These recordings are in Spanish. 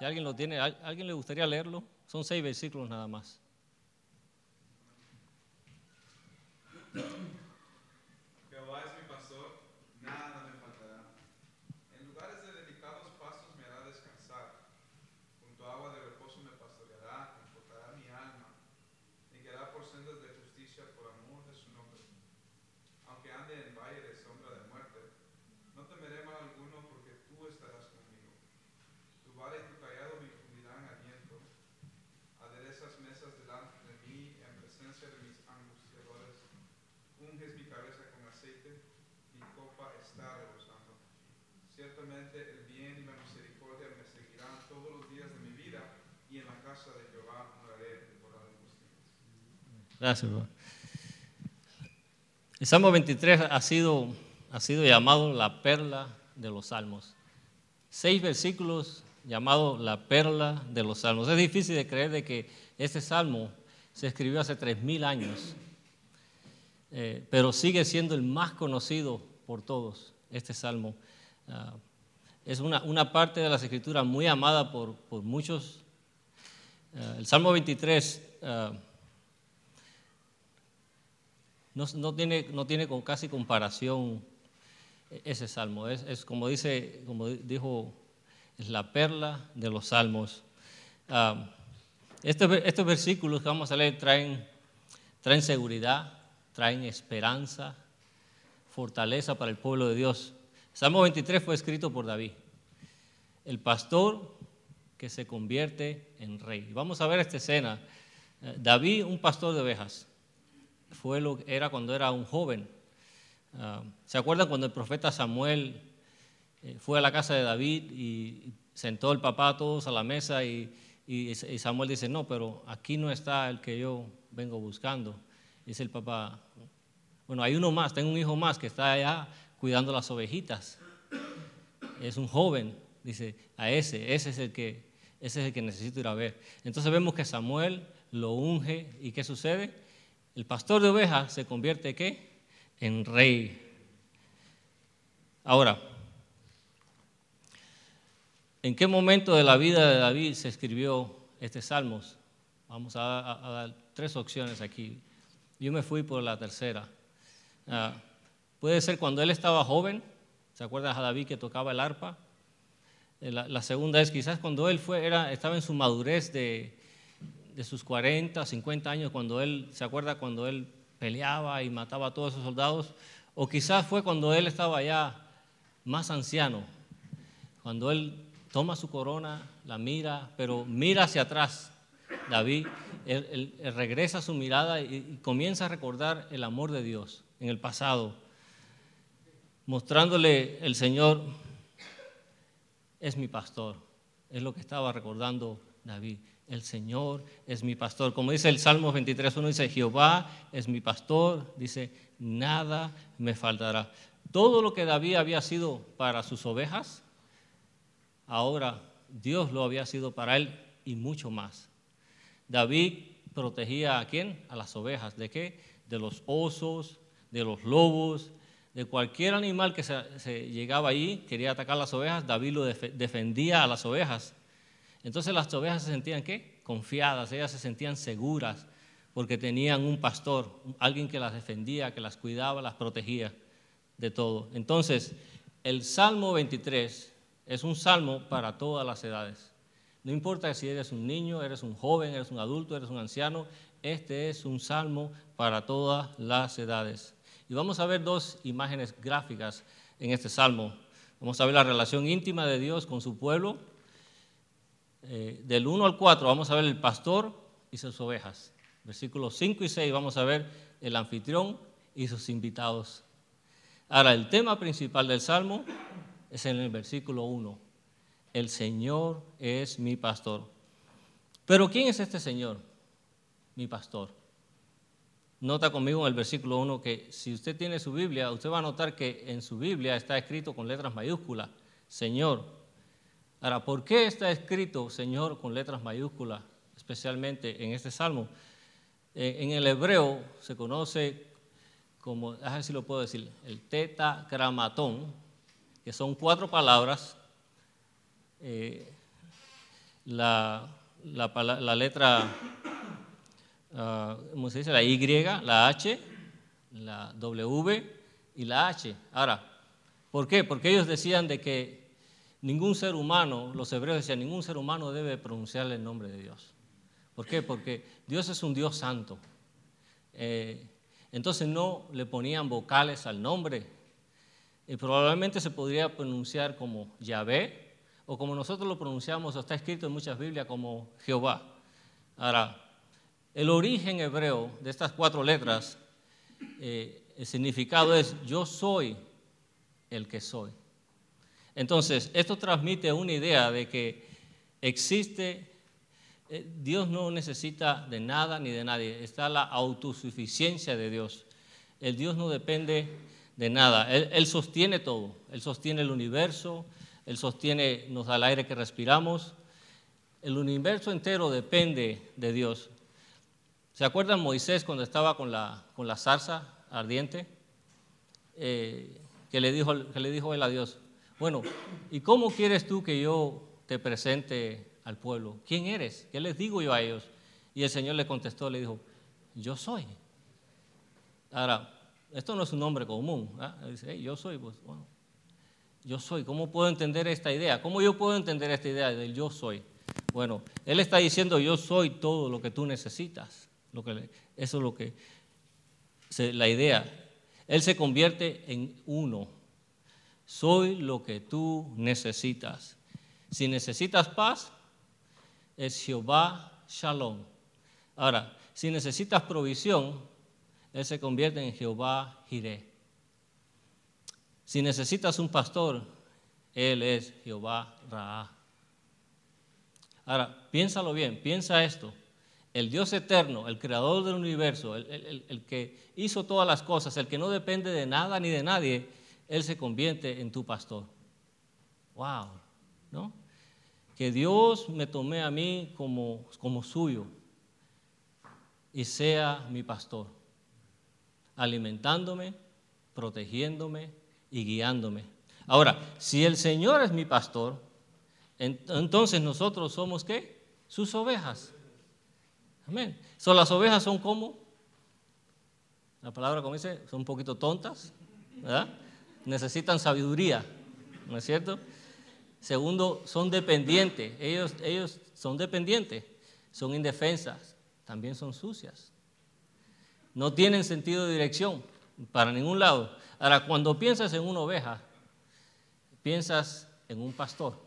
Si alguien lo tiene, ¿alguien le gustaría leerlo? Son seis versículos nada más. Gracias, El Salmo 23 ha sido, ha sido llamado la perla de los salmos. Seis versículos llamados la perla de los salmos. Es difícil de creer de que este salmo se escribió hace tres mil años, eh, pero sigue siendo el más conocido por todos, este salmo. Ah, es una, parte de las escrituras muy amada por, muchos. Ah, el Salmo 23 no, tiene, no tiene con casi comparación ese salmo. Es, como, dice, como dijo, es la perla de los salmos. Ah, este, estos versículos que vamos a leer traen, traen seguridad, traen esperanza, fortaleza para el pueblo de Dios. Salmo 23 fue escrito por David, el pastor que se convierte en rey. Vamos a ver esta escena. Eh, David, un pastor de ovejas, fue lo que era cuando era un joven. Ah, ¿Se acuerdan cuando el profeta Samuel eh, fue a la casa de David y sentó el papá a todos a la mesa y, Samuel dice, no, pero aquí no está el que yo vengo buscando? Dice el papá, bueno, hay uno más, tengo un hijo más que está allá cuidando las ovejitas. Es un joven, dice, a ese, ese es el que, ese es el que necesito ir a ver. Entonces vemos que Samuel lo unge y ¿qué sucede? El pastor de ovejas se convierte ¿qué? en rey. Ahora, ¿en qué momento de la vida de David se escribió este Salmos? Vamos a, dar tres opciones aquí. Yo me fui por la tercera. Ah, puede ser cuando él estaba joven, ¿se acuerdan a David que tocaba el arpa? Eh, la, segunda es quizás cuando él fue, era, estaba en su madurez de, de sus 40, 50 años, cuando él, ¿se acuerda cuando él peleaba y mataba a todos esos soldados? O quizás fue cuando él estaba ya más anciano, cuando él toma su corona, la mira, pero mira hacia atrás. David, él, regresa su mirada y, comienza a recordar el amor de Dios en el pasado, mostrándole el Señor es mi pastor, es lo que estaba recordando David el Señor es mi pastor. Como dice el Salmo 23, uno dice, Jehová es mi pastor, dice, nada me faltará. Todo lo que David había sido para sus ovejas, ahora Dios lo había sido para él y mucho más. David protegía a quién? A las ovejas. ¿De qué? De los osos, de los lobos, de cualquier animal que se, llegaba allí, quería atacar las ovejas, David lo defendía a las ovejas. Entonces las ovejas se sentían qué? Confiadas, ellas se sentían seguras porque tenían un pastor, alguien que las defendía, que las cuidaba, las protegía de todo. Entonces, el Salmo 23 es un salmo para todas las edades. No importa si eres un niño, eres un joven, eres un adulto, eres un anciano, este es un salmo para todas las edades. Y vamos a ver dos imágenes gráficas en este salmo. Vamos a ver la relación íntima de Dios con su pueblo eh, del 1 al 4 vamos a ver el pastor y sus ovejas. Versículos 5 y 6 vamos a ver el anfitrión y sus invitados. Ahora, el tema principal del Salmo es en el versículo 1. El Señor es mi pastor. Pero ¿quién es este Señor? Mi pastor. Nota conmigo en el versículo 1 que si usted tiene su Biblia, usted va a notar que en su Biblia está escrito con letras mayúsculas, Señor, Ahora, ¿por qué está escrito Señor con letras mayúsculas, especialmente en este salmo? Eh, en el hebreo se conoce como, a ver si lo puedo decir, el tetagramatón, que son cuatro palabras. Eh, la, letra, uh, ¿cómo se dice? La Y, la H, la W y la H. Ahora, ¿por qué? Porque ellos decían de que ningún ser humano, los hebreos decían, ningún ser humano debe pronunciarle el nombre de Dios. ¿Por qué? Porque Dios es un Dios santo. Eh, entonces no le ponían vocales al nombre. Y probablemente se podría pronunciar como Yahvé, o como nosotros lo pronunciamos, o está escrito en muchas Biblias como Jehová. Ahora, el origen hebreo de estas cuatro letras, eh, el significado es yo soy el que soy. Entonces, esto transmite una idea de que existe, eh, Dios no necesita de nada ni de nadie, está la autosuficiencia de Dios. El Dios no depende de nada, él, sostiene todo, Él sostiene el universo, Él sostiene, nos da el aire que respiramos, el universo entero depende de Dios. ¿Se acuerdan Moisés cuando estaba con la, con la zarza ardiente? Eh, que, le dijo, que le dijo él a Dios, bueno, ¿y cómo quieres tú que yo te presente al pueblo? ¿Quién eres? ¿Qué les digo yo a ellos? Y el Señor le contestó, le dijo, yo soy. Ahora, esto no es un nombre común. ¿ah? Dice, yo soy, pues bueno, yo soy. ¿Cómo puedo entender esta idea? ¿Cómo yo puedo entender esta idea del yo soy? Bueno, Él está diciendo, yo soy todo lo que tú necesitas. Lo que, eso es lo que, la idea. Él se convierte en uno soy lo que tú necesitas. Si necesitas paz, es Jehová Shalom. Ahora, si necesitas provisión, Él se convierte en Jehová Jireh. Si necesitas un pastor, Él es Jehová Raá. Ahora, piénsalo bien, piensa esto. El Dios eterno, el creador del universo, el que hizo todas las cosas, el que no depende de nada ni de nadie, él se convierte en tu pastor. ¡Wow! ¿No? Que Dios me tome a mí como, como suyo y sea mi pastor, alimentándome, protegiéndome y guiándome. Ahora, si el Señor es mi pastor, entonces nosotros somos qué? Sus ovejas. Amén. Son las ovejas son como, la palabra como dice, son un poquito tontas, ¿verdad? Necesitan sabiduría, ¿no es cierto? Segundo, son dependientes, ellos, ellos son dependientes, son indefensas, también son sucias. No tienen sentido de dirección para ningún lado. Ahora, cuando piensas en una oveja, piensas en un pastor.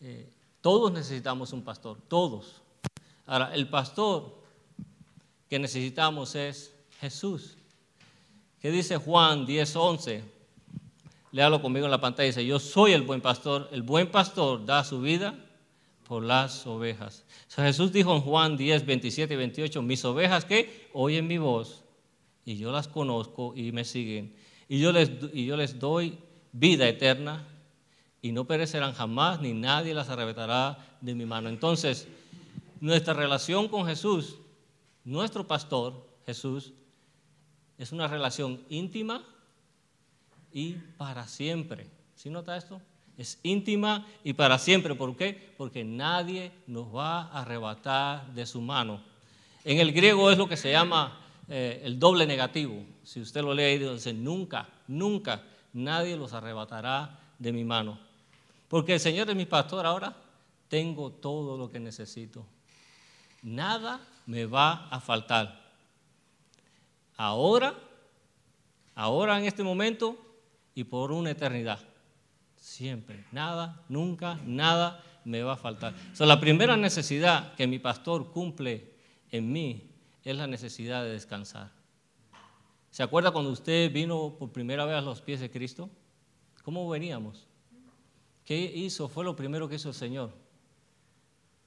Eh, todos necesitamos un pastor, todos. Ahora, el pastor que necesitamos es Jesús. ¿Qué dice Juan 10:11? Léalo conmigo en la pantalla. Dice, yo soy el buen pastor. El buen pastor da su vida por las ovejas. Jesús dijo en Juan 10, 27 y 28, mis ovejas que oyen mi voz y yo las conozco y me siguen. Y yo les, y yo les doy vida eterna y no perecerán jamás, ni nadie las arrebatará de mi mano. Entonces, nuestra relación con Jesús, nuestro pastor, Jesús, es una relación íntima y para siempre. ¿Sí nota esto? Es íntima y para siempre. ¿Por qué? Porque nadie nos va a arrebatar de su mano. En el griego es lo que se llama eh, el doble negativo. Si usted lo lee, dice, nunca, nunca nadie los arrebatará de mi mano. Porque el Señor es mi pastor ahora, tengo todo lo que necesito. Nada me va a faltar ahora, ahora en este momento y por una eternidad. Siempre, nada, nunca, nada me va a faltar. O la primera necesidad que mi pastor cumple en mí es la necesidad de descansar. ¿Se acuerda cuando usted vino por primera vez a los pies de Cristo? ¿Cómo veníamos? ¿Qué hizo? Fue lo primero que hizo el Señor.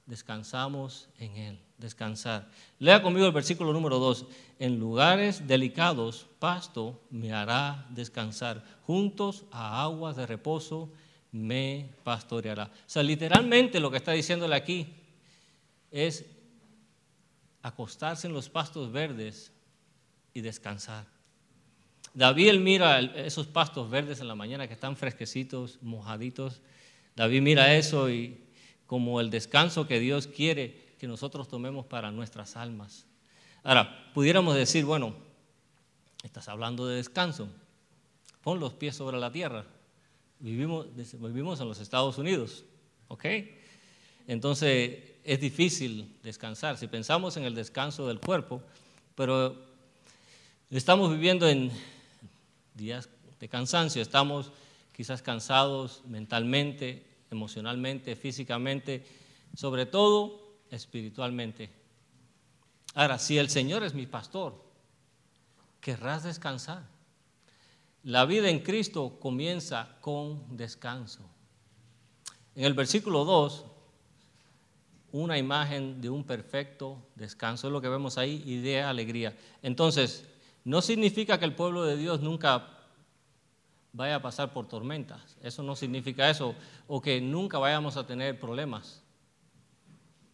Descansamos en Él descansar. Lea conmigo el versículo número 2. En lugares delicados, pasto me hará descansar. Juntos a aguas de reposo me pastoreará. O sea, literalmente lo que está diciéndole aquí es acostarse en los pastos verdes y descansar. David mira esos pastos verdes en la mañana que están fresquecitos, mojaditos. David mira eso y como el descanso que Dios quiere que nosotros tomemos para nuestras almas. Ahora, pudiéramos decir, bueno, estás hablando de descanso, pon los pies sobre la tierra. Vivimos, vivimos en los Estados Unidos, ¿ok? Entonces es difícil descansar. Si pensamos en el descanso del cuerpo, pero estamos viviendo en días de cansancio, estamos quizás cansados mentalmente, emocionalmente, físicamente, sobre todo espiritualmente. Ahora, si el Señor es mi pastor, querrás descansar. La vida en Cristo comienza con descanso. En el versículo 2, una imagen de un perfecto descanso, es lo que vemos ahí, y de alegría. Entonces, no significa que el pueblo de Dios nunca vaya a pasar por tormentas, eso no significa eso, o que nunca vayamos a tener problemas.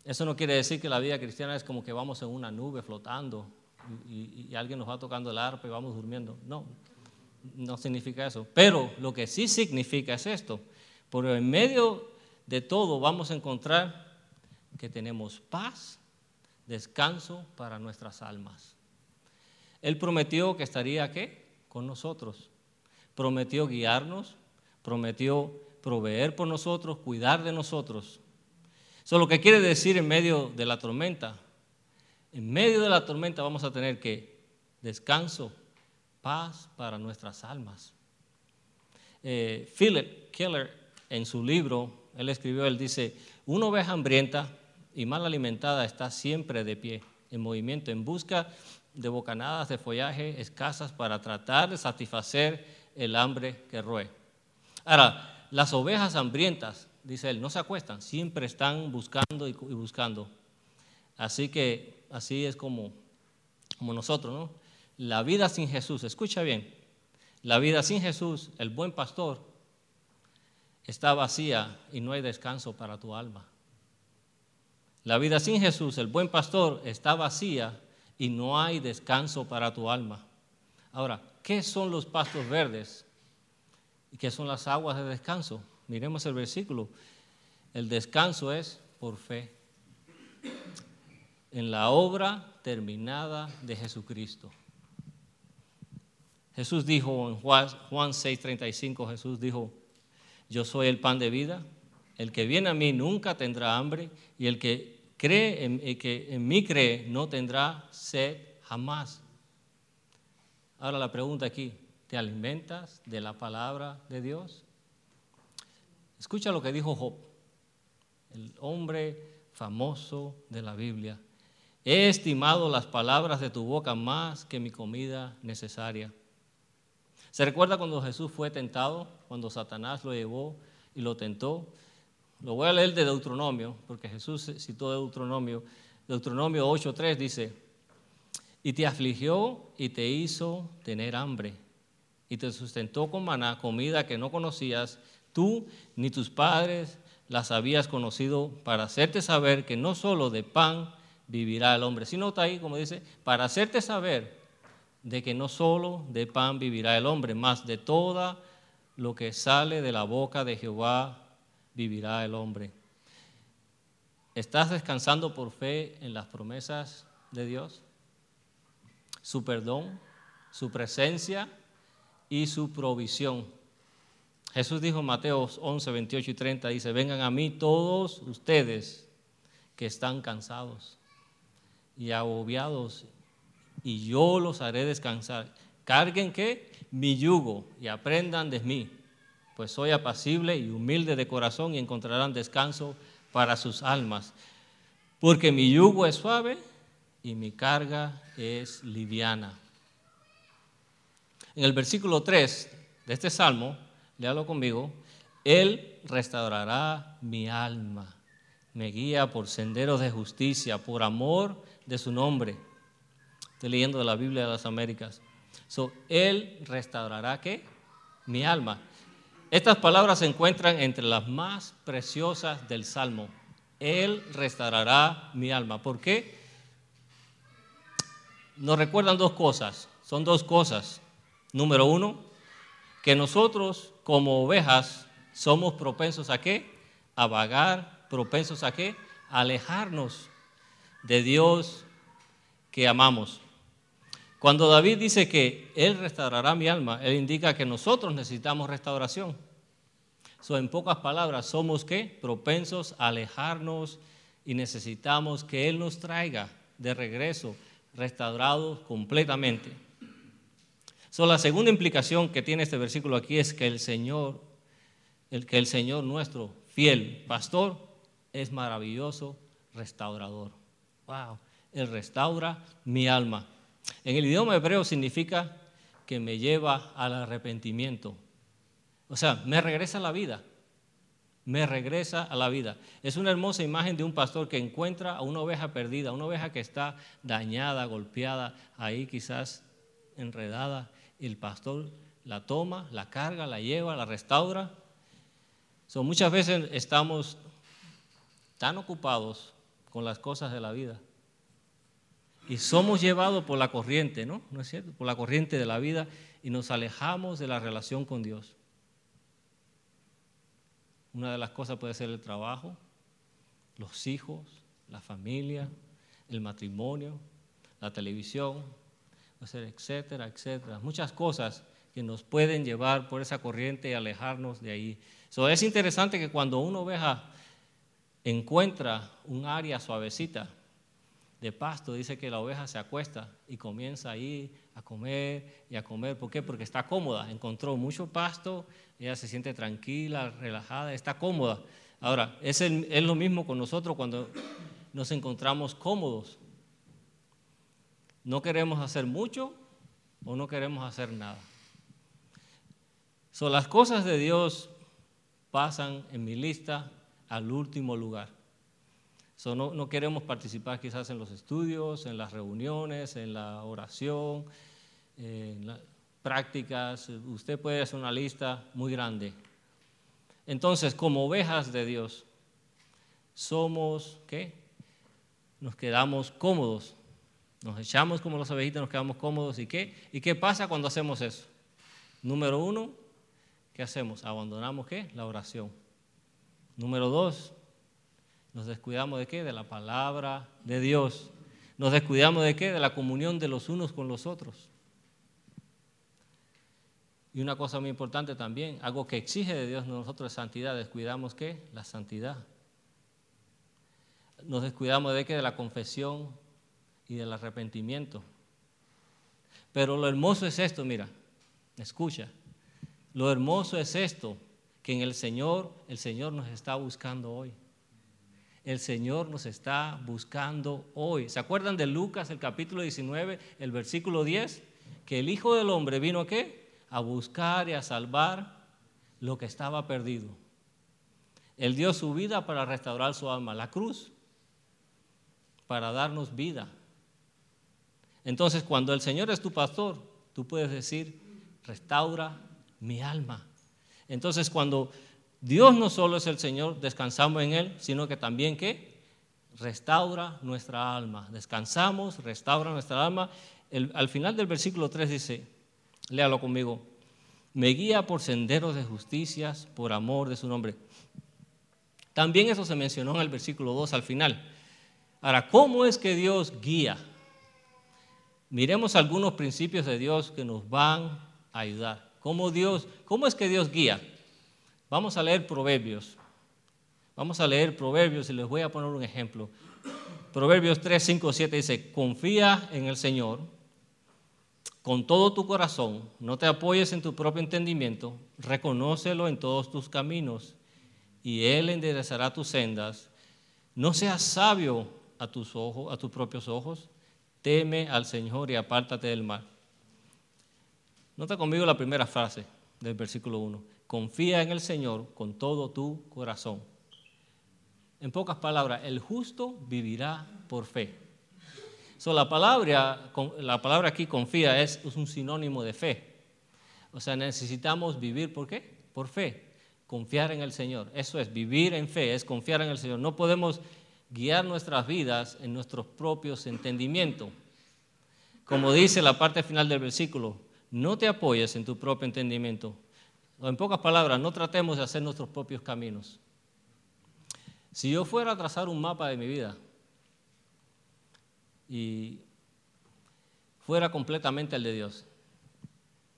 Eso no quiere decir que la vida cristiana es como que vamos en una nube flotando y, alguien nos va tocando el arpa y vamos durmiendo. No, no significa eso. Pero lo que sí significa es esto. Por en medio de todo vamos a encontrar que tenemos paz, descanso para nuestras almas. Él prometió que estaría ¿qué? con nosotros. Prometió guiarnos, prometió proveer por nosotros, cuidar de nosotros. Eso es lo que quiere decir en medio de la tormenta. En medio de la tormenta vamos a tener que descanso, paz para nuestras almas. Eh, Philip Keller, en su libro, él escribió, él dice, una oveja hambrienta y mal alimentada está siempre de pie, en movimiento, en busca de bocanadas de follaje escasas para tratar de satisfacer el hambre que roe. Ahora, las ovejas hambrientas dice él, no se acuestan, siempre están buscando y, buscando. Así que así es como, como nosotros, ¿no? La vida sin Jesús, escucha bien, la vida sin Jesús, el buen pastor, está vacía y no hay descanso para tu alma. La vida sin Jesús, el buen pastor, está vacía y no hay descanso para tu alma. Ahora, ¿qué son los pastos verdes? ¿Y qué son las aguas de descanso? Miremos el versículo. El descanso es por fe en la obra terminada de Jesucristo. Jesús dijo en Juan 6:35, Jesús dijo, yo soy el pan de vida, el que viene a mí nunca tendrá hambre y el que cree en, que en mí cree no tendrá sed jamás. Ahora la pregunta aquí, ¿te alimentas de la palabra de Dios? Escucha lo que dijo Job, el hombre famoso de la Biblia. He estimado las palabras de tu boca más que mi comida necesaria. ¿Se recuerda cuando Jesús fue tentado, cuando Satanás lo llevó y lo tentó? Lo voy a leer de Deuteronomio, porque Jesús citó Deuteronomio. Deuteronomio 8.3 dice, y te afligió y te hizo tener hambre, y te sustentó con maná, comida que no conocías, Tú ni tus padres las habías conocido para hacerte saber que no solo de pan vivirá el hombre. Si nota ahí, como dice, para hacerte saber de que no solo de pan vivirá el hombre, más de toda lo que sale de la boca de Jehová vivirá el hombre. ¿Estás descansando por fe en las promesas de Dios? Su perdón, su presencia y su provisión. Jesús dijo en Mateo 11, 28 y 30, dice, vengan a mí todos ustedes que están cansados y agobiados, y yo los haré descansar. Carguen que mi yugo y aprendan de mí, pues soy apacible y humilde de corazón y encontrarán descanso para sus almas, porque mi yugo es suave y mi carga es liviana. En el versículo 3 de este salmo, léalo conmigo, Él restaurará mi alma, me guía por senderos de justicia, por amor de su nombre. Estoy leyendo de la Biblia de las Américas. So, él restaurará qué? Mi alma. Estas palabras se encuentran entre las más preciosas del Salmo. Él restaurará mi alma. ¿Por qué? Nos recuerdan dos cosas. Son dos cosas. Número uno, que nosotros como ovejas somos propensos a qué? A vagar propensos a qué? A alejarnos de Dios que amamos. Cuando David dice que Él restaurará mi alma, Él indica que nosotros necesitamos restauración. So, en pocas palabras, somos qué? Propensos a alejarnos y necesitamos que Él nos traiga de regreso restaurados completamente. So, la segunda implicación que tiene este versículo aquí es que el Señor, el, que el Señor nuestro fiel pastor es maravilloso restaurador. Wow, Él restaura mi alma. En el idioma hebreo significa que me lleva al arrepentimiento. O sea, me regresa a la vida. Me regresa a la vida. Es una hermosa imagen de un pastor que encuentra a una oveja perdida, una oveja que está dañada, golpeada, ahí quizás enredada. El pastor la toma, la carga, la lleva, la restaura. So, muchas veces estamos tan ocupados con las cosas de la vida y somos llevados por la corriente, ¿no? ¿No es cierto? Por la corriente de la vida y nos alejamos de la relación con Dios. Una de las cosas puede ser el trabajo, los hijos, la familia, el matrimonio, la televisión, etcétera, etcétera. Muchas cosas que nos pueden llevar por esa corriente y alejarnos de ahí. So, es interesante que cuando una oveja encuentra un área suavecita, de pasto, dice que la oveja se acuesta y comienza ahí a comer y a comer. ¿Por qué? Porque está cómoda, encontró mucho pasto, ella se siente tranquila, relajada, está cómoda. Ahora, es, es lo mismo con nosotros cuando nos encontramos cómodos. No queremos hacer mucho o no queremos hacer nada. So, las cosas de Dios pasan en mi lista al último lugar no, queremos participar quizás en los estudios, en las reuniones, en la oración, prácticas. Usted puede hacer una lista muy grande. Entonces, como ovejas de Dios, somos, ¿qué? Nos quedamos cómodos. Nos echamos como las ovejitas, nos quedamos cómodos. ¿Y qué? ¿Y qué pasa cuando hacemos eso? Número uno, ¿qué hacemos? Abandonamos qué? La oración. Número dos, nos descuidamos de qué? De la palabra de Dios. Nos descuidamos de qué? De la comunión de los unos con los otros. Y una cosa muy importante también, algo que exige de Dios nosotros es santidad. ¿Descuidamos qué? La santidad. Nos descuidamos de qué? De la confesión y del arrepentimiento. Pero lo hermoso es esto, mira, escucha. Lo hermoso es esto, que en el Señor, el Señor nos está buscando hoy el Señor nos está buscando hoy. ¿Se acuerdan de Lucas, el capítulo 19, el versículo 10? Que el Hijo del Hombre vino a qué? A buscar y a salvar lo que estaba perdido. Él dio su vida para restaurar su alma, la cruz, para darnos vida. Entonces, cuando el Señor es tu pastor, tú puedes decir, restaura mi alma. Entonces, cuando Dios no solo es el Señor, descansamos en Él, sino que también que restaura nuestra alma. Descansamos, restaura nuestra alma. al final del versículo 3 dice, léalo conmigo, me guía por senderos de justicias por amor de su nombre. También eso se mencionó en el versículo 2 al final. Ahora, ¿cómo es que Dios guía? Miremos algunos principios de Dios que nos van a ayudar. ¿Cómo, Dios, cómo es que Dios guía? Vamos a leer Proverbios. Vamos a leer Proverbios y les voy a poner un ejemplo. Proverbios 3, 5, 7 dice, confía en el Señor con todo tu corazón, no te apoyes en tu propio entendimiento, reconócelo en todos tus caminos y Él enderezará tus sendas. No seas sabio a tus ojos, a tus propios ojos, teme al Señor y apártate del mal. Nota conmigo la primera frase del versículo 1 confía en el Señor con todo tu corazón. En pocas palabras, el justo vivirá por fe. La, palabra, la palabra aquí confía es, es un sinónimo de fe. O sea, necesitamos vivir por qué? Por fe. Confiar en el Señor. Eso es, vivir en fe, es confiar en el Señor. No podemos guiar nuestras vidas en nuestros propios entendimientos. Como dice la parte final del versículo, no te apoyes en tu propio entendimiento, en pocas palabras, no tratemos de hacer nuestros propios caminos. Si yo fuera a trazar un mapa de mi vida y fuera completamente el de Dios,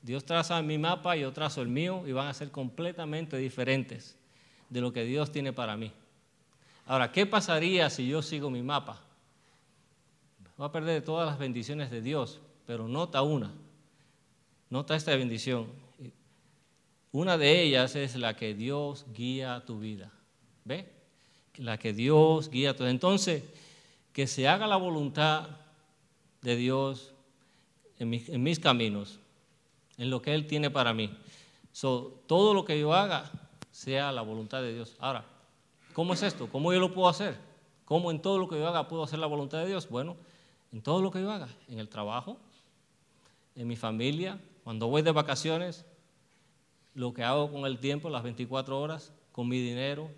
Dios traza mi mapa yo trazo el mío y van a ser completamente diferentes de lo que Dios tiene para mí. Ahora, ¿qué pasaría si yo sigo mi mapa? Voy a perder todas las bendiciones de Dios, pero nota una, nota esta bendición. Una de ellas es la que Dios guía tu vida. ¿Ve? La que Dios guía tu vida. Entonces, que se haga la voluntad de Dios en mis, caminos, en lo que Él tiene para mí. todo lo que yo haga sea la voluntad de Dios. Ahora, ¿cómo es esto? ¿Cómo yo lo puedo hacer? ¿Cómo en todo lo que yo haga puedo hacer la voluntad de Dios? Bueno, en todo lo que yo haga, en el trabajo, en mi familia, cuando voy de vacaciones, lo que hago con el tiempo, las 24 horas, con mi dinero,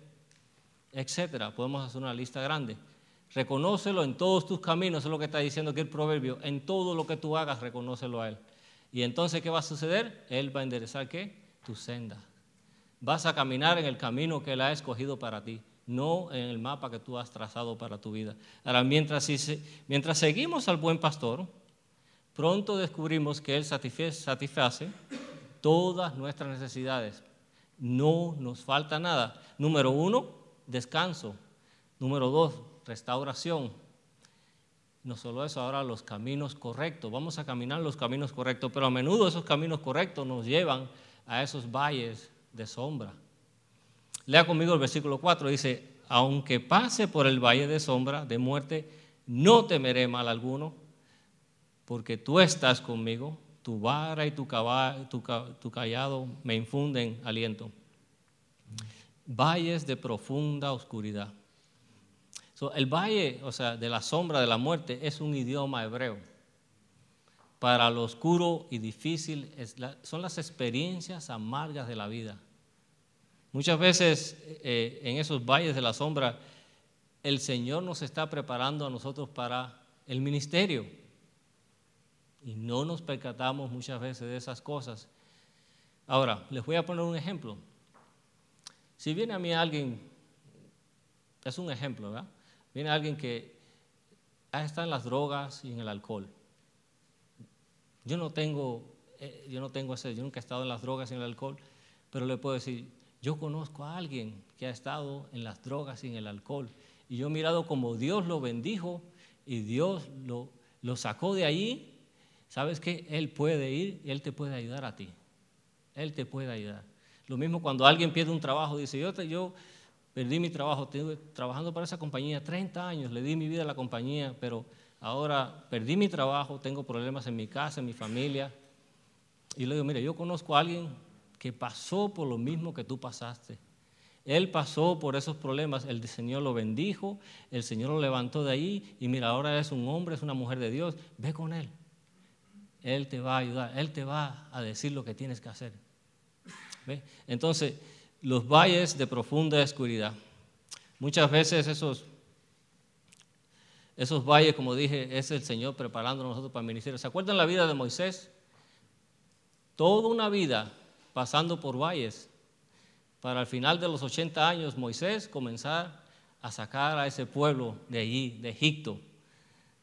etcétera. Podemos hacer una lista grande. Reconócelo en todos tus caminos, es lo que está diciendo aquí el proverbio. En todo lo que tú hagas, reconócelo a Él. Y entonces, ¿qué va a suceder? Él va a enderezar qué? Tu senda. Vas a caminar en el camino que Él ha escogido para ti, no en el mapa que tú has trazado para tu vida. Ahora, mientras, mientras seguimos al buen pastor, pronto descubrimos que Él satisface todas nuestras necesidades. No nos falta nada. Número uno, descanso. Número dos, restauración. No solo eso, ahora los caminos correctos. Vamos a caminar los caminos correctos, pero a menudo esos caminos correctos nos llevan a esos valles de sombra. Lea conmigo el versículo 4, dice, aunque pase por el valle de sombra, de muerte, no temeré mal alguno, porque tú estás conmigo, tu vara y tu, callado me infunden aliento. Valles de profunda oscuridad. El valle, o sea, de la sombra de la muerte es un idioma hebreo. Para lo oscuro y difícil son las experiencias amargas de la vida. Muchas veces eh, en esos valles de la sombra, el Señor nos está preparando a nosotros para el ministerio y no nos percatamos muchas veces de esas cosas. Ahora, les voy a poner un ejemplo. Si viene a mí alguien, es un ejemplo, ¿verdad? Viene alguien que está en las drogas y en el alcohol. Yo no tengo, eh, yo no tengo ese, yo nunca he estado en las drogas y en el alcohol, pero le puedo decir, yo conozco a alguien que ha estado en las drogas y en el alcohol. Y yo he mirado como Dios lo bendijo y Dios lo, lo sacó de allí ¿Sabes qué? Él puede ir y Él te puede ayudar a ti. Él te puede ayudar. Lo mismo cuando alguien pierde un trabajo, dice, yo, yo perdí mi trabajo, estuve trabajando para esa compañía 30 años, le di mi vida a la compañía, pero ahora perdí mi trabajo, tengo problemas en mi casa, en mi familia. Y le digo, mire, yo conozco a alguien que pasó por lo mismo que tú pasaste. Él pasó por esos problemas, el Señor lo bendijo, el Señor lo levantó de ahí y mira, ahora es un hombre, es una mujer de Dios, ve con Él. Él te va a ayudar, Él te va a decir lo que tienes que hacer. Entonces, los valles de profunda oscuridad. Muchas veces esos, esos valles, como dije, es el Señor preparando a nosotros para el ministerio. ¿Se acuerdan la vida de Moisés? Toda una vida pasando por valles para al final de los 80 años Moisés comenzar a sacar a ese pueblo de allí, de Egipto.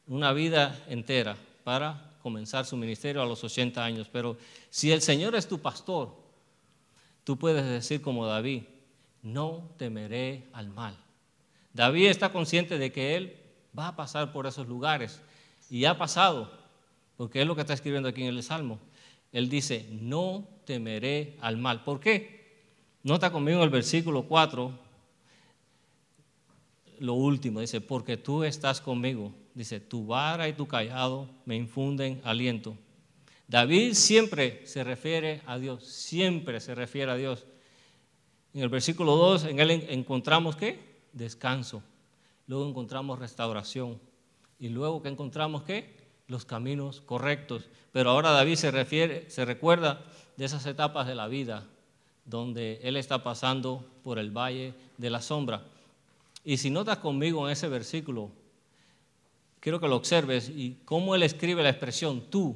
Una vida entera para comenzar su ministerio a los 80 años, pero si el Señor es tu pastor, tú puedes decir como David, no temeré al mal. David está consciente de que él va a pasar por esos lugares y ha pasado, porque es lo que está escribiendo aquí en el Salmo. Él dice, no temeré al mal. ¿Por qué? Nota conmigo el versículo 4, lo último, dice, porque tú estás conmigo dice, tu vara y tu callado me infunden aliento. David siempre se refiere a Dios, siempre se refiere a Dios. En el versículo 2, en él encontramos qué? Descanso. Luego encontramos restauración. Y luego que encontramos qué? Los caminos correctos. Pero ahora David se refiere, se recuerda de esas etapas de la vida donde él está pasando por el valle de la sombra. Y si notas conmigo en ese versículo, quiero que lo observes y cómo él escribe la expresión tú,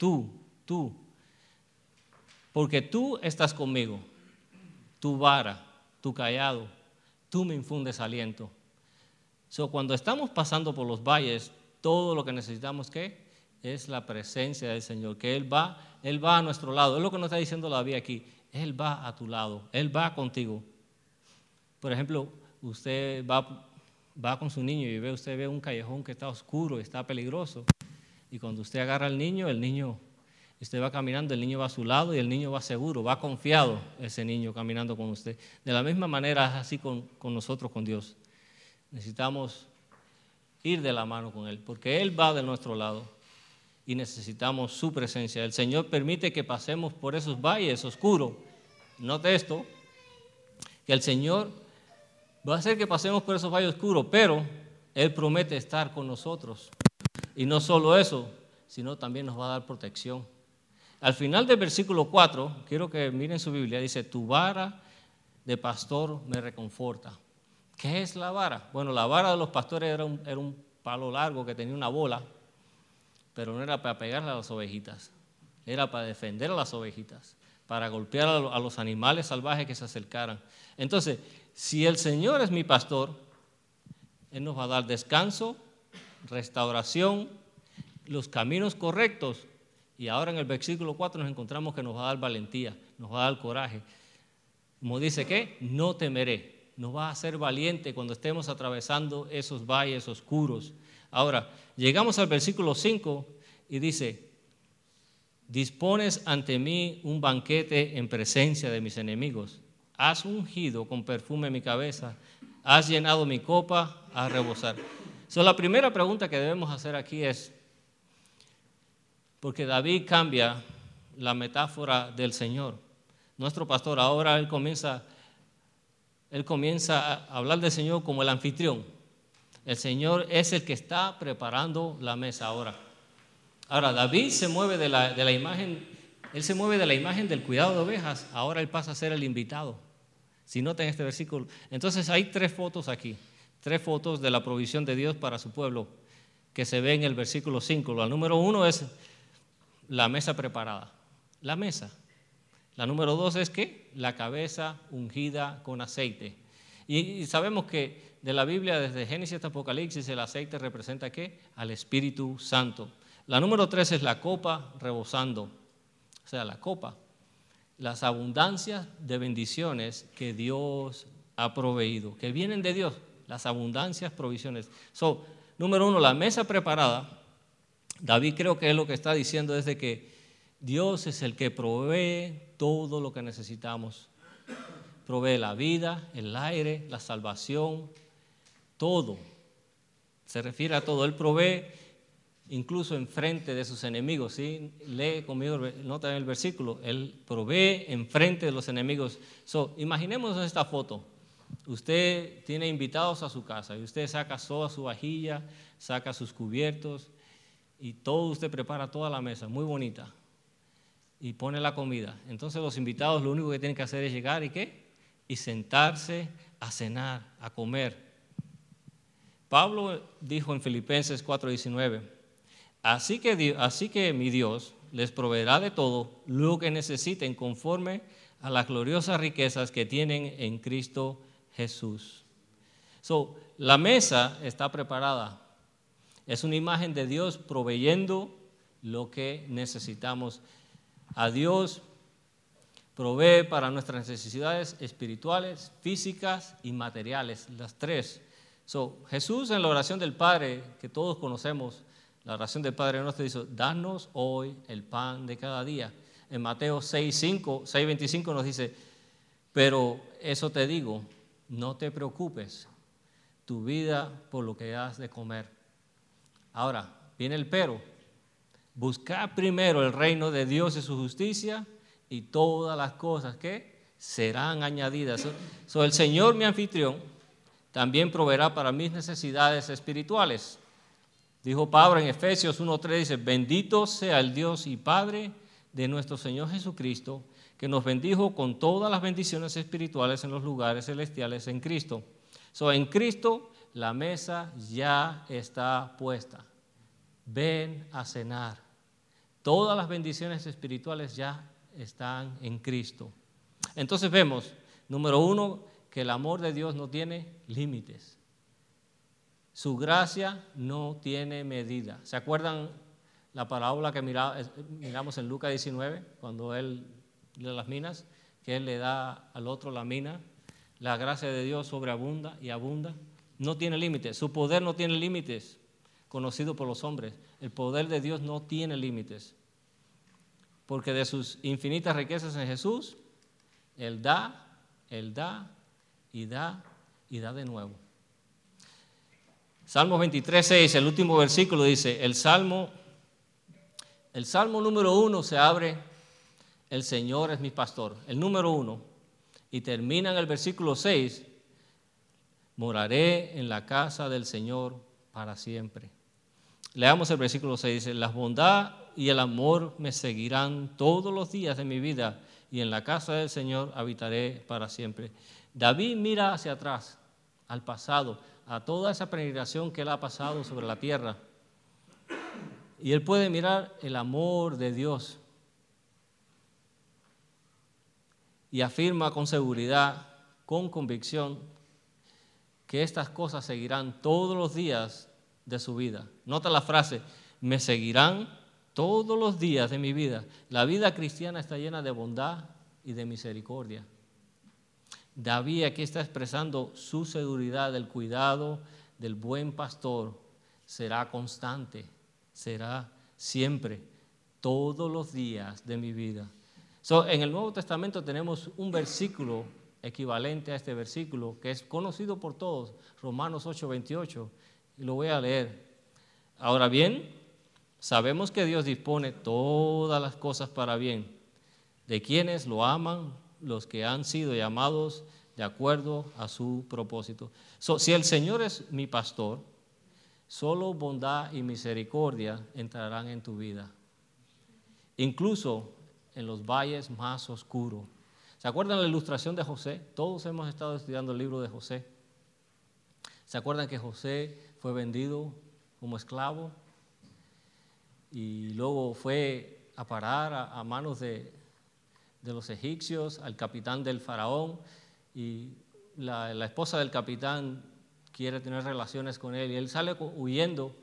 tú, tú. Porque tú estás conmigo, tu vara, tu callado, tú me infundes aliento. So, cuando estamos pasando por los valles, todo lo que necesitamos es la presencia del Señor, que Él va, Él va a nuestro lado. Es lo que nos está diciendo la vida aquí. Él va a tu lado, Él va contigo. Por ejemplo, usted va, va con su niño y ve, usted ve un callejón que está oscuro, está peligroso. Y cuando usted agarra al niño, el niño, usted va caminando, el niño va a su lado y el niño va seguro, va confiado ese niño caminando con usted. De la misma manera es así con, con nosotros, con Dios. Necesitamos ir de la mano con Él, porque Él va de nuestro lado y necesitamos su presencia. El Señor permite que pasemos por esos valles oscuros. Note esto, que el Señor va a hacer que pasemos por esos valles oscuros, pero Él promete estar con nosotros. Y no solo eso, sino también nos va a dar protección. Al final del versículo 4, quiero que miren su Biblia, dice, tu vara de pastor me reconforta. ¿Qué es la vara? Bueno, la vara de los pastores era un, era un palo largo que tenía una bola, pero no era para pegarle a las ovejitas, era para defender a las ovejitas, para golpear a los animales salvajes que se acercaran. Entonces, si el Señor es mi pastor, Él nos va a dar descanso, restauración, los caminos correctos. Y ahora en el versículo 4 nos encontramos que nos va a dar valentía, nos va a dar coraje. Como dice que, no temeré, nos va a hacer valiente cuando estemos atravesando esos valles oscuros. Ahora, llegamos al versículo 5 y dice, dispones ante mí un banquete en presencia de mis enemigos has ungido con perfume mi cabeza, has llenado mi copa a rebosar. So, la primera pregunta que debemos hacer aquí es, porque David cambia la metáfora del Señor. Nuestro pastor ahora él comienza, él comienza a hablar del Señor como el anfitrión. El Señor es el que está preparando la mesa ahora. Ahora, David se mueve de la, de la imagen, él se mueve de la imagen del cuidado de ovejas, ahora él pasa a ser el invitado. Si notan este versículo. Entonces hay tres fotos aquí, tres fotos de la provisión de Dios para su pueblo que se ve en el versículo 5. La número uno es la mesa preparada, la mesa. La número dos es que la cabeza ungida con aceite. Y, sabemos que de la Biblia, desde Génesis hasta Apocalipsis, el aceite representa qué? Al Espíritu Santo. La número tres es la copa rebosando. O sea, la copa las abundancias de bendiciones que Dios ha proveído, que vienen de Dios, las abundancias, provisiones. So, número uno, la mesa preparada. David creo que es lo que está diciendo desde que Dios es el que provee todo lo que necesitamos. Provee la vida, el aire, la salvación, todo. Se refiere a todo. Él provee incluso enfrente de sus enemigos. ¿sí? Lee conmigo, nota en el versículo, Él provee enfrente de los enemigos. So, imaginemos esta foto. Usted tiene invitados a su casa y usted saca toda su vajilla, saca sus cubiertos y todo usted prepara toda la mesa, muy bonita, y pone la comida. Entonces los invitados lo único que tienen que hacer es llegar y qué? Y sentarse a cenar, a comer. Pablo dijo en Filipenses 4:19, Así que, así que mi Dios les proveerá de todo lo que necesiten conforme a las gloriosas riquezas que tienen en Cristo Jesús. So, la mesa está preparada. Es una imagen de Dios proveyendo lo que necesitamos. A Dios provee para nuestras necesidades espirituales, físicas y materiales, las tres. So, Jesús en la oración del Padre, que todos conocemos, la oración del Padre nuestro dice, danos hoy el pan de cada día. En Mateo 6, 5, 6, 25 nos dice, pero eso te digo, no te preocupes tu vida por lo que has de comer. Ahora, viene el pero. Buscar primero el reino de Dios y su justicia y todas las cosas que serán añadidas. So, el Señor, mi anfitrión, también proveerá para mis necesidades espirituales. Dijo Pablo en Efesios 1.3, dice, bendito sea el Dios y Padre de nuestro Señor Jesucristo, que nos bendijo con todas las bendiciones espirituales en los lugares celestiales en Cristo. So, en Cristo la mesa ya está puesta. Ven a cenar. Todas las bendiciones espirituales ya están en Cristo. Entonces vemos, número uno, que el amor de Dios no tiene límites. Su gracia no tiene medida. ¿Se acuerdan la parábola que miramos en Lucas 19, cuando él de las minas, que él le da al otro la mina? La gracia de Dios sobreabunda y abunda. No tiene límites. Su poder no tiene límites, conocido por los hombres. El poder de Dios no tiene límites. Porque de sus infinitas riquezas en Jesús, Él da, Él da y da y da de nuevo. Salmo 23, 6, el último versículo dice, el Salmo, el Salmo número uno se abre, el Señor es mi pastor, el número uno, y termina en el versículo 6, moraré en la casa del Señor para siempre. Leamos el versículo 6, dice, la bondad y el amor me seguirán todos los días de mi vida, y en la casa del Señor habitaré para siempre. David mira hacia atrás, al pasado, a toda esa peregrinación que él ha pasado sobre la tierra. Y él puede mirar el amor de Dios. Y afirma con seguridad, con convicción, que estas cosas seguirán todos los días de su vida. Nota la frase, me seguirán todos los días de mi vida. La vida cristiana está llena de bondad y de misericordia. David aquí está expresando su seguridad del cuidado del buen pastor. Será constante, será siempre, todos los días de mi vida. En el Nuevo Testamento tenemos un versículo equivalente a este versículo que es conocido por todos, Romanos 8:28, y lo voy a leer. Ahora bien, sabemos que Dios dispone todas las cosas para bien de quienes lo aman los que han sido llamados de acuerdo a su propósito. si el Señor es mi pastor, solo bondad y misericordia entrarán en tu vida, incluso en los valles más oscuros. ¿Se acuerdan la ilustración de José? Todos hemos estado estudiando el libro de José. ¿Se acuerdan que José fue vendido como esclavo y luego fue a parar a manos de, de los egipcios, al capitán del faraón, y la, esposa del capitán quiere tener relaciones con él, y él sale huyendo,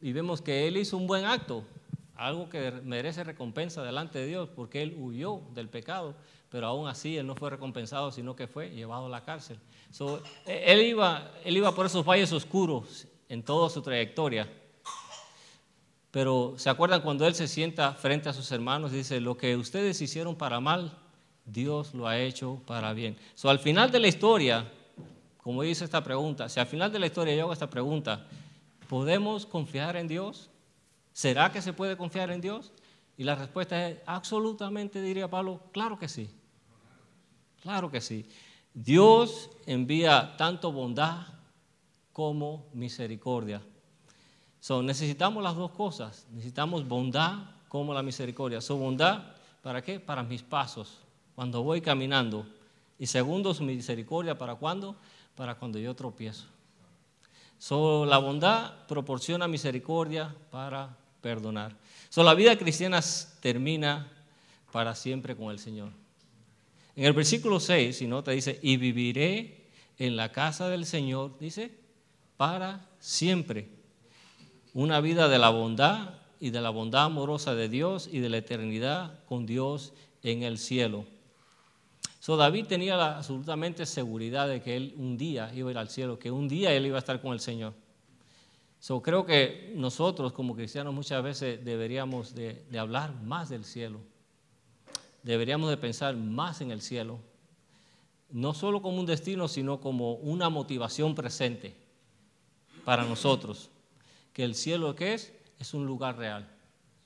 y vemos que él hizo un buen acto, algo que merece recompensa delante de Dios, porque él huyó del pecado, pero aún así él no fue recompensado, sino que fue llevado a la cárcel. él, iba, él iba por esos valles oscuros en toda su trayectoria, pero ¿se acuerdan cuando él se sienta frente a sus hermanos y dice, lo que ustedes hicieron para mal, Dios lo ha hecho para bien? So, al final de la historia, como dice esta pregunta, si al final de la historia yo hago esta pregunta, ¿podemos confiar en Dios? ¿Será que se puede confiar en Dios? Y la respuesta es absolutamente, diría Pablo, claro que sí. Claro que sí. Dios envía tanto bondad como misericordia necesitamos las dos cosas. Necesitamos bondad como la misericordia. Su bondad, ¿para qué? Para mis pasos, cuando voy caminando. Y segundo, su misericordia, ¿para cuándo? Para cuando yo tropiezo. So, la bondad proporciona misericordia para perdonar. So, la vida cristiana termina para siempre con el Señor. En el versículo 6, si no, te dice, y viviré en la casa del Señor, dice, para siempre una vida de la bondad y de la bondad amorosa de Dios y de la eternidad con Dios en el cielo. So, David tenía absolutamente seguridad de que él un día iba a ir al cielo, que un día él iba a estar con el Señor. So, creo que nosotros como cristianos muchas veces deberíamos de, hablar más del cielo. Deberíamos de pensar más en el cielo. No solo como un destino, sino como una motivación presente para nosotros que el cielo que es es un lugar real.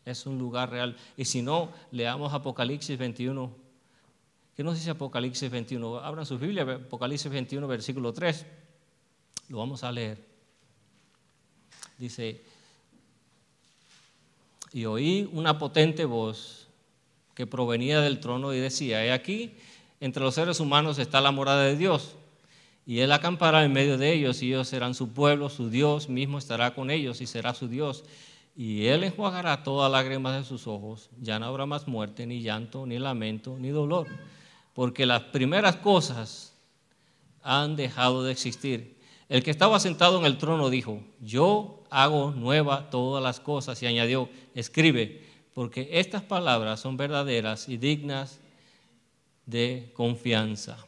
Es un lugar real. Y si no, leamos Apocalipsis 21. ¿Qué nos dice Apocalipsis 21? Abran su Biblia, Apocalipsis 21, versículo 3. Lo vamos a leer. Dice, y oí una potente voz que provenía del trono y decía, he aquí, entre los seres humanos está la morada de Dios y él acampará en medio de ellos, y ellos serán su pueblo, su Dios mismo estará con ellos y será su Dios. Y él enjuagará todas lágrimas de sus ojos. Ya no habrá más muerte, ni llanto, ni lamento, ni dolor. Porque las primeras cosas han dejado de existir. El que estaba sentado en el trono dijo, yo hago nueva todas las cosas y añadió, escribe, porque estas palabras son verdaderas y dignas de confianza.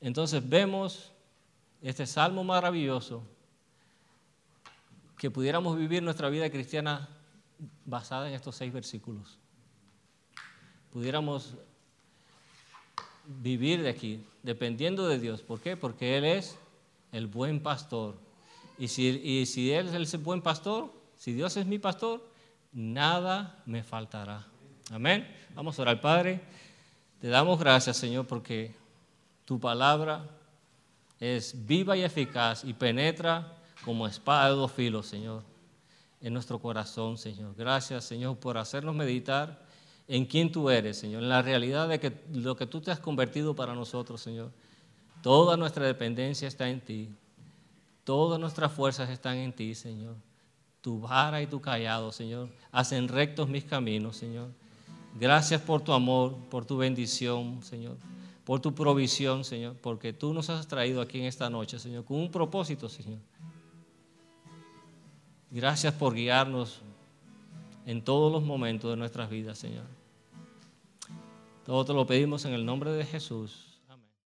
Entonces vemos este salmo maravilloso que pudiéramos vivir nuestra vida cristiana basada en estos seis versículos. Pudiéramos vivir de aquí, dependiendo de Dios. ¿Por qué? Porque Él es el buen pastor. Y si, y si Él es el buen pastor, si Dios es mi pastor, nada me faltará. Amén. Vamos a orar, Padre. Te damos gracias, Señor, porque tu palabra es viva y eficaz y penetra como espada de dos filos, Señor, en nuestro corazón, Señor. Gracias, Señor, por hacernos meditar en quién tú eres, Señor, en la realidad de que lo que tú te has convertido para nosotros, Señor. Toda nuestra dependencia está en ti. Todas nuestras fuerzas están en ti, Señor. Tu vara y tu callado, Señor, hacen rectos mis caminos, Señor. Gracias por tu amor, por tu bendición, Señor, por tu provisión, Señor, porque tú nos has traído aquí en esta noche, Señor, con un propósito, Señor. Gracias por guiarnos en todos los momentos de nuestras vidas, Señor. Todo te lo pedimos en el nombre de Jesús.